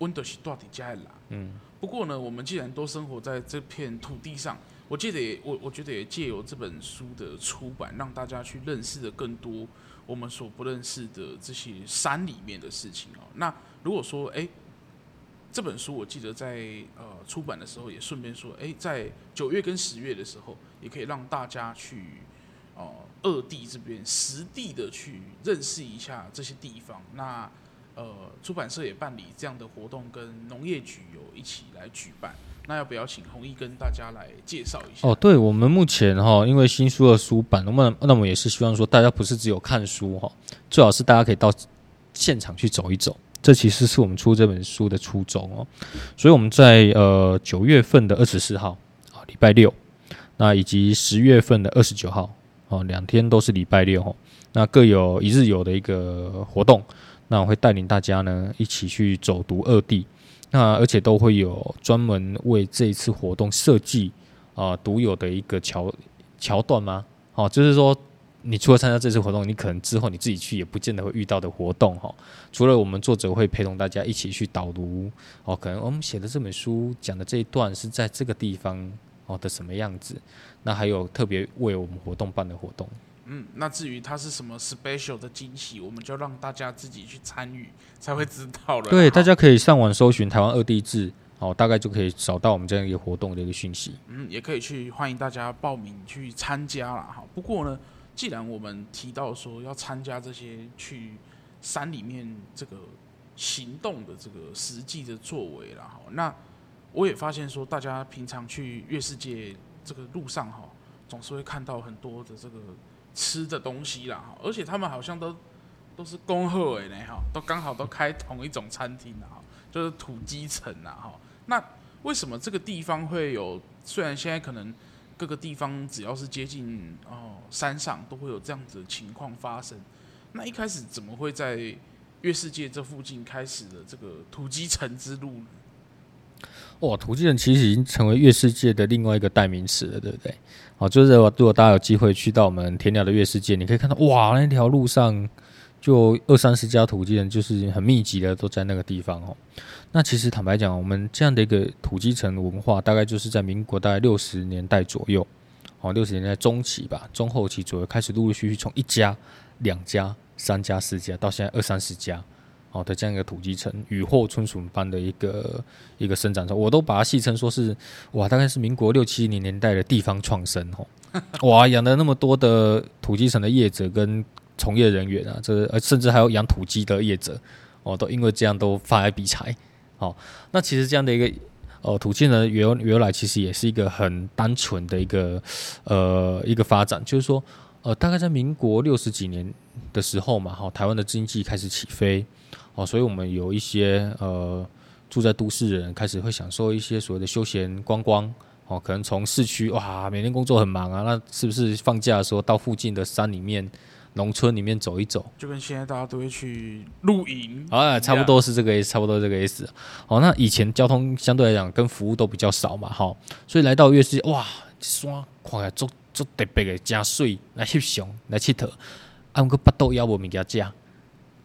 温德西到底加在哪？嗯，不过呢，我们既然都生活在这片土地上，我记得也我我觉得也借由这本书的出版，让大家去认识的更多我们所不认识的这些山里面的事情哦。那如果说哎，这本书我记得在呃出版的时候，也顺便说，哎，在九月跟十月的时候，也可以让大家去哦二地这边实地的去认识一下这些地方。那呃，出版社也办理这样的活动，跟农业局有一起来举办。那要不要请弘毅跟大家来介绍一下？哦，对，我们目前哈，因为新书的书版，那么那么也是希望说，大家不是只有看书哈，最好是大家可以到现场去走一走。这其实是我们出这本书的初衷哦。所以我们在呃九月份的二十四号啊，礼拜六，那以及十月份的二十九号哦，两天都是礼拜六，那各有一日游的一个活动。那我会带领大家呢一起去走读二地，那而且都会有专门为这一次活动设计啊独有的一个桥桥段吗？哦，就是说你除了参加这次活动，你可能之后你自己去也不见得会遇到的活动哈。除了我们作者会陪同大家一起去导读哦，可能我们写的这本书讲的这一段是在这个地方哦的什么样子，那还有特别为我们活动办的活动。嗯，那至于它是什么 special 的惊喜，我们就让大家自己去参与才会知道了。对，大家可以上网搜寻台湾二地志，哦，大概就可以找到我们这样一个活动的一个讯息。嗯，也可以去欢迎大家报名去参加啦。哈。不过呢，既然我们提到说要参加这些去山里面这个行动的这个实际的作为了，哈，那我也发现说，大家平常去月世界这个路上哈，总是会看到很多的这个。吃的东西啦，而且他们好像都都是恭贺哎呢哈，都刚好都开同一种餐厅啊，就是土鸡城啊哈。那为什么这个地方会有？虽然现在可能各个地方只要是接近哦山上，都会有这样子的情况发生。那一开始怎么会在月世界这附近开始的这个土鸡城之路呢？哇，土鸡城其实已经成为月世界的另外一个代名词了，对不对？好，就是如果大家有机会去到我们田寮的月世界，你可以看到哇，那条路上就二三十家土鸡人，就是很密集的都在那个地方哦。那其实坦白讲，我们这样的一个土鸡城文化，大概就是在民国大概六十年代左右，哦，六十年代中期吧，中后期左右开始陆陆续续从一家、两家、三家、四家，到现在二三十家。哦的，这样一个土鸡城，雨后春笋般的一个一个生长，我都把它戏称说是哇，大概是民国六七零年代的地方创生哦，哇，养了那么多的土鸡城的业者跟从业人员啊，这呃甚至还有养土鸡的业者哦，都因为这样都发来笔财。好，那其实这样的一个呃土鸡呢，原原来其实也是一个很单纯的一个呃一个发展，就是说呃大概在民国六十几年的时候嘛，哈，台湾的经济开始起飞。哦，所以我们有一些呃住在都市的人开始会享受一些所谓的休闲观光哦，可能从市区哇，每天工作很忙啊，那是不是放假的时候到附近的山里面、农村里面走一走？就跟现在大家都会去露营啊，差不多是这个意思，差不多这个意思。哦，那以前交通相对来讲跟服务都比较少嘛，哈，所以来到月世界哇，山看起来足足特别的加水来翕相来佚佗，啊，个巴肚要无物件食。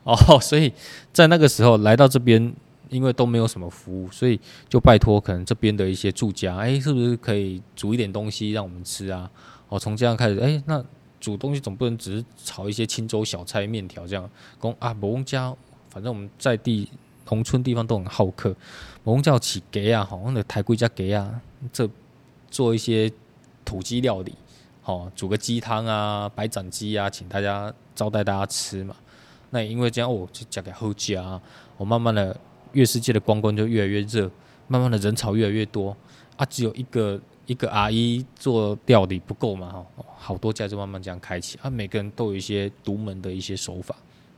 哦，所以在那个时候来到这边，因为都没有什么服务，所以就拜托可能这边的一些住家，哎，是不是可以煮一点东西让我们吃啊？哦，从这样开始，哎，那煮东西总不能只是炒一些清粥小菜、面条这样。讲啊，某翁家，反正我们在地农村地方都很好客，某翁叫起给啊，好像的抬贵家给啊，这做一些土鸡料理，好煮个鸡汤啊，白斩鸡啊，请大家招待大家吃嘛。那因为这样，我就嫁给后家，我慢慢的，月世界的光光就越来越热，慢慢的人潮越来越多啊，只有一个一个阿姨做料理不够嘛，哈，好多家就慢慢这样开启啊，每个人都有一些独门的一些手法，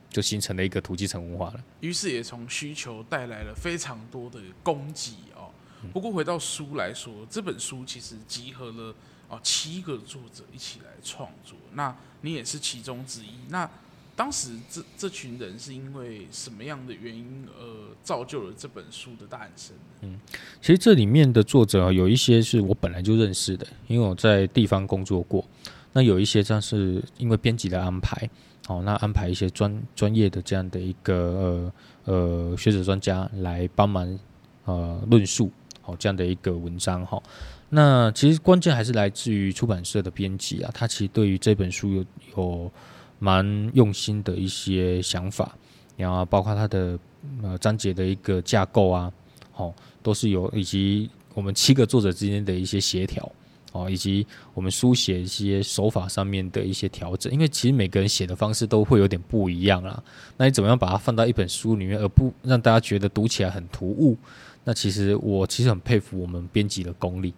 就形成了一个土鸡城文化了。于是也从需求带来了非常多的供给哦。不过回到书来说，这本书其实集合了哦七个作者一起来创作，那你也是其中之一，那。当时这这群人是因为什么样的原因而造就了这本书的诞生？嗯，其实这里面的作者有一些是我本来就认识的，因为我在地方工作过。那有一些像是因为编辑的安排，哦，那安排一些专专业的这样的一个呃呃学者专家来帮忙呃论述哦这样的一个文章哈。那其实关键还是来自于出版社的编辑啊，他其实对于这本书有有。蛮用心的一些想法，然后包括它的呃章节的一个架构啊，哦，都是有以及我们七个作者之间的一些协调哦，以及我们书写一些手法上面的一些调整，因为其实每个人写的方式都会有点不一样啦。那你怎么样把它放到一本书里面，而不让大家觉得读起来很突兀？那其实我其实很佩服我们编辑的功力。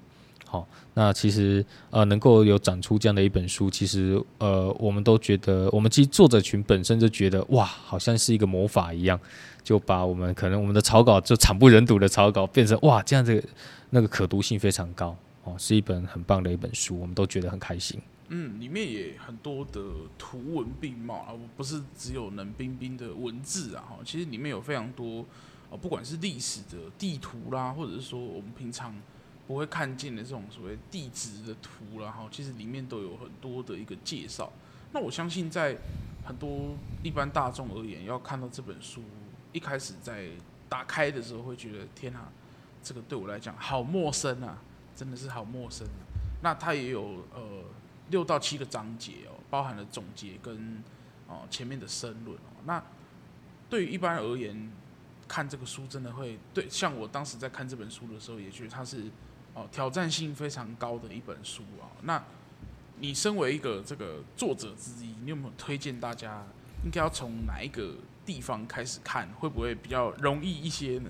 好，那其实呃，能够有长出这样的一本书，其实呃，我们都觉得，我们其实作者群本身就觉得哇，好像是一个魔法一样，就把我们可能我们的草稿就惨不忍睹的草稿，变成哇，这样子那个可读性非常高哦，是一本很棒的一本书，我们都觉得很开心。嗯，里面也很多的图文并茂啊，不是只有冷冰冰的文字啊，哈，其实里面有非常多哦，不管是历史的地图啦，或者是说我们平常。不会看见的这种所谓地质的图，然后其实里面都有很多的一个介绍。那我相信，在很多一般大众而言，要看到这本书，一开始在打开的时候，会觉得天啊，这个对我来讲好陌生啊，真的是好陌生啊。那它也有呃六到七个章节哦，包含了总结跟哦前面的申论哦。那对于一般而言，看这个书真的会对，像我当时在看这本书的时候，也觉得它是。哦，挑战性非常高的一本书啊！那，你身为一个这个作者之一，你有没有推荐大家应该要从哪一个地方开始看，会不会比较容易一些呢？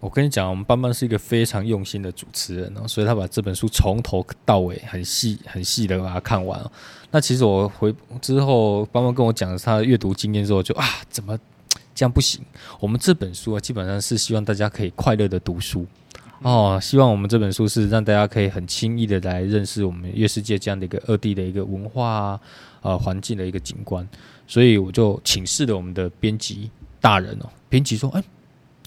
我跟你讲，我们班班是一个非常用心的主持人哦，所以他把这本书从头到尾很细很细的把它看完。那其实我回之后，班班跟我讲他的阅读经验之后，就啊，怎么 这样不行？我们这本书啊，基本上是希望大家可以快乐的读书。哦，希望我们这本书是让大家可以很轻易的来认识我们月世界这样的一个二地的一个文化啊，环境的一个景观，所以我就请示了我们的编辑大人哦，编辑说，哎，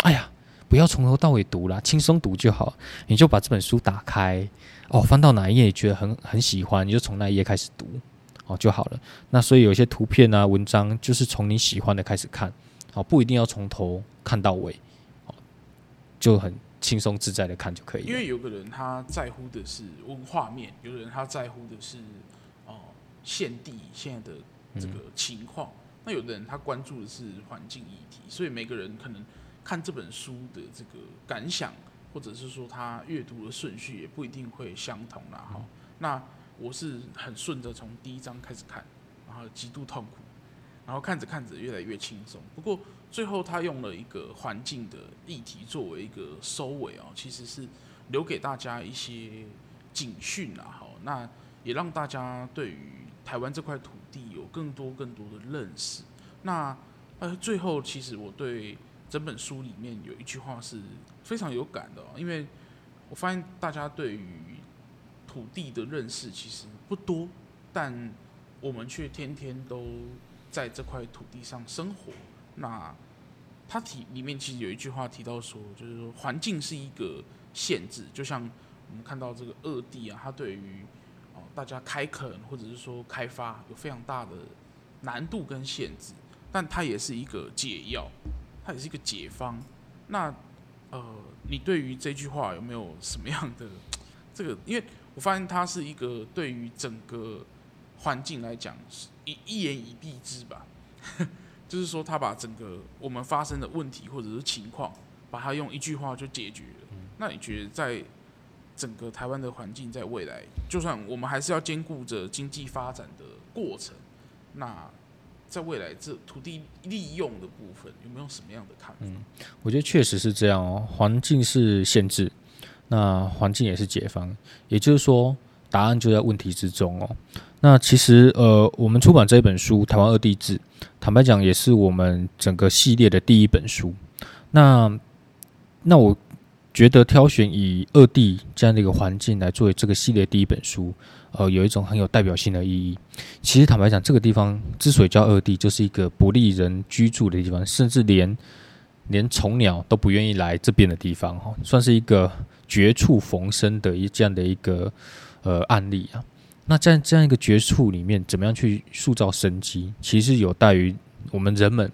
哎呀，不要从头到尾读啦，轻松读就好，你就把这本书打开，哦，翻到哪一页你觉得很很喜欢，你就从那一页开始读，哦就好了。那所以有些图片啊、文章，就是从你喜欢的开始看，哦，不一定要从头看到尾，哦，就很。轻松自在的看就可以。因为有个人他在乎的是文化面，有的人他在乎的是哦现地现在的这个情况，嗯、那有的人他关注的是环境议题，所以每个人可能看这本书的这个感想，或者是说他阅读的顺序也不一定会相同啦。哈、嗯，那我是很顺着从第一章开始看，然后极度痛苦，然后看着看着越来越轻松。不过。最后，他用了一个环境的议题作为一个收尾哦，其实是留给大家一些警讯啊，好，那也让大家对于台湾这块土地有更多更多的认识。那呃，最后其实我对整本书里面有一句话是非常有感的，因为我发现大家对于土地的认识其实不多，但我们却天天都在这块土地上生活。那他提里面其实有一句话提到说，就是说环境是一个限制，就像我们看到这个二地啊，它对于哦大家开垦或者是说开发有非常大的难度跟限制，但它也是一个解药，它也是一个解方。那呃，你对于这句话有没有什么样的 这个？因为我发现它是一个对于整个环境来讲是一一言以蔽之吧，就是说他把整个我们发生的问题或者是情况，把它用一句话就解决了。那你觉得在整个台湾的环境，在未来，就算我们还是要兼顾着经济发展的过程，那在未来这土地利用的部分，有没有什么样的看法？嗯，我觉得确实是这样哦。环境是限制，那环境也是解放，也就是说，答案就在问题之中哦。那其实呃，我们出版这一本书《台湾二地志》，坦白讲，也是我们整个系列的第一本书。那那我。觉得挑选以二地这样的一个环境来作为这个系列第一本书，呃，有一种很有代表性的意义。其实坦白讲，这个地方之所以叫二地，就是一个不利人居住的地方，甚至连连虫鸟都不愿意来这边的地方，哈，算是一个绝处逢生的一这样的一个呃案例啊。那在这样一个绝处里面，怎么样去塑造生机，其实有待于我们人们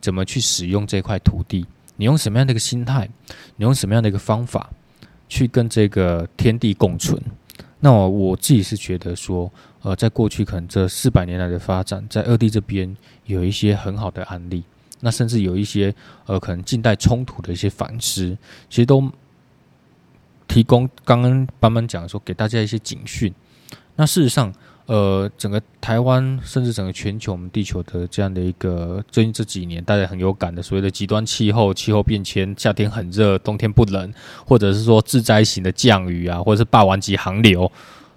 怎么去使用这块土地。你用什么样的一个心态，你用什么样的一个方法去跟这个天地共存？那我我自己是觉得说，呃，在过去可能这四百年来的发展，在二地这边有一些很好的案例，那甚至有一些呃，可能近代冲突的一些反思，其实都提供刚刚班班讲说给大家一些警讯。那事实上，呃，整个台湾甚至整个全球，我们地球的这样的一个最近这几年大家很有感的所谓的极端气候、气候变迁，夏天很热，冬天不冷，或者是说致灾型的降雨啊，或者是霸王级寒流，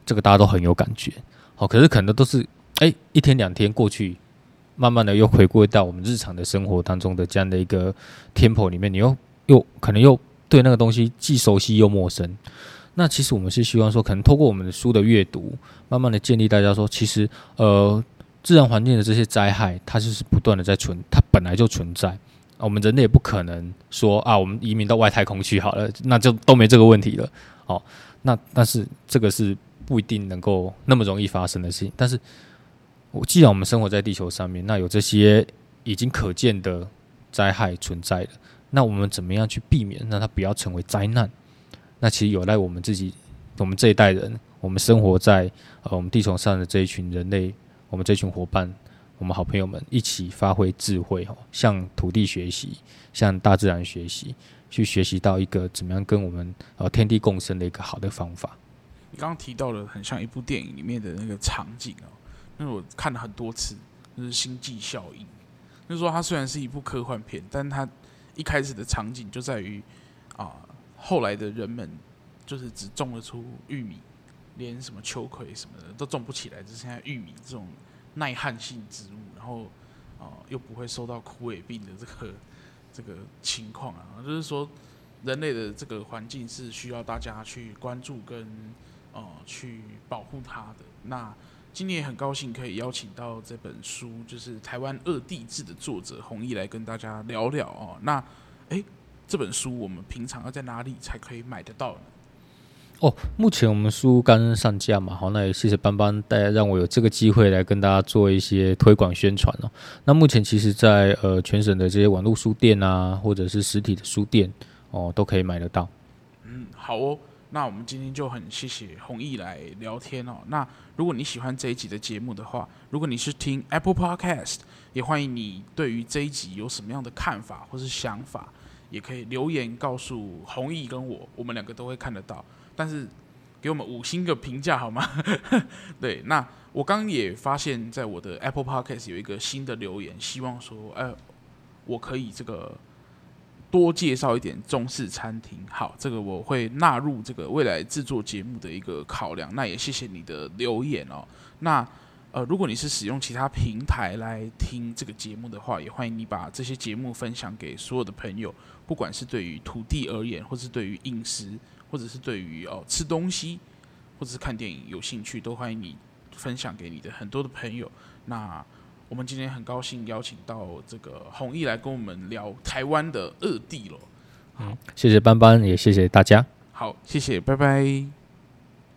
这个大家都很有感觉。好，可是可能都是哎一天两天过去，慢慢的又回归到我们日常的生活当中的这样的一个 tempo 里面，你又又可能又对那个东西既熟悉又陌生。那其实我们是希望说，可能透过我们的书的阅读，慢慢的建立大家说，其实呃，自然环境的这些灾害，它就是不断的在存，它本来就存在。我们人类也不可能说啊，我们移民到外太空去好了，那就都没这个问题了。哦，那但是这个是不一定能够那么容易发生的事情。但是，我既然我们生活在地球上面，那有这些已经可见的灾害存在了，那我们怎么样去避免让它不要成为灾难？那其实有赖我们自己，我们这一代人，我们生活在呃我们地球上的这一群人类，我们这群伙伴，我们好朋友们一起发挥智慧哦，向土地学习，向大自然学习，去学习到一个怎么样跟我们呃天地共生的一个好的方法。你刚刚提到了很像一部电影里面的那个场景哦，那我看了很多次，就是《星际效应》，就是说它虽然是一部科幻片，但它一开始的场景就在于啊。后来的人们就是只种得出玉米，连什么秋葵什么的都种不起来，只剩下玉米这种耐旱性植物，然后啊、又不会受到枯萎病的这个 这个情况啊，就是说人类的这个环境是需要大家去关注跟呃去保护它的。那今天也很高兴可以邀请到这本书，就是《台湾二地志》的作者弘毅来跟大家聊聊哦。那哎。欸这本书我们平常要在哪里才可以买得到呢？哦，目前我们书刚上架嘛，好，那也谢谢班班带让我有这个机会来跟大家做一些推广宣传哦。那目前其实在，在呃全省的这些网络书店啊，或者是实体的书店哦，都可以买得到。嗯，好哦，那我们今天就很谢谢弘毅来聊天哦。那如果你喜欢这一集的节目的话，如果你是听 Apple Podcast，也欢迎你对于这一集有什么样的看法或是想法。也可以留言告诉弘毅跟我，我们两个都会看得到。但是给我们五星个评价好吗？对，那我刚也发现，在我的 Apple Podcast 有一个新的留言，希望说，哎、我可以这个多介绍一点中式餐厅。好，这个我会纳入这个未来制作节目的一个考量。那也谢谢你的留言哦。那。呃，如果你是使用其他平台来听这个节目的话，也欢迎你把这些节目分享给所有的朋友，不管是对于土地而言，或是对于饮食，或者是对于哦吃东西，或者是看电影有兴趣，都欢迎你分享给你的很多的朋友。那我们今天很高兴邀请到这个弘毅来跟我们聊台湾的二地了。好，谢谢班班，也谢谢大家。好，谢谢，拜拜。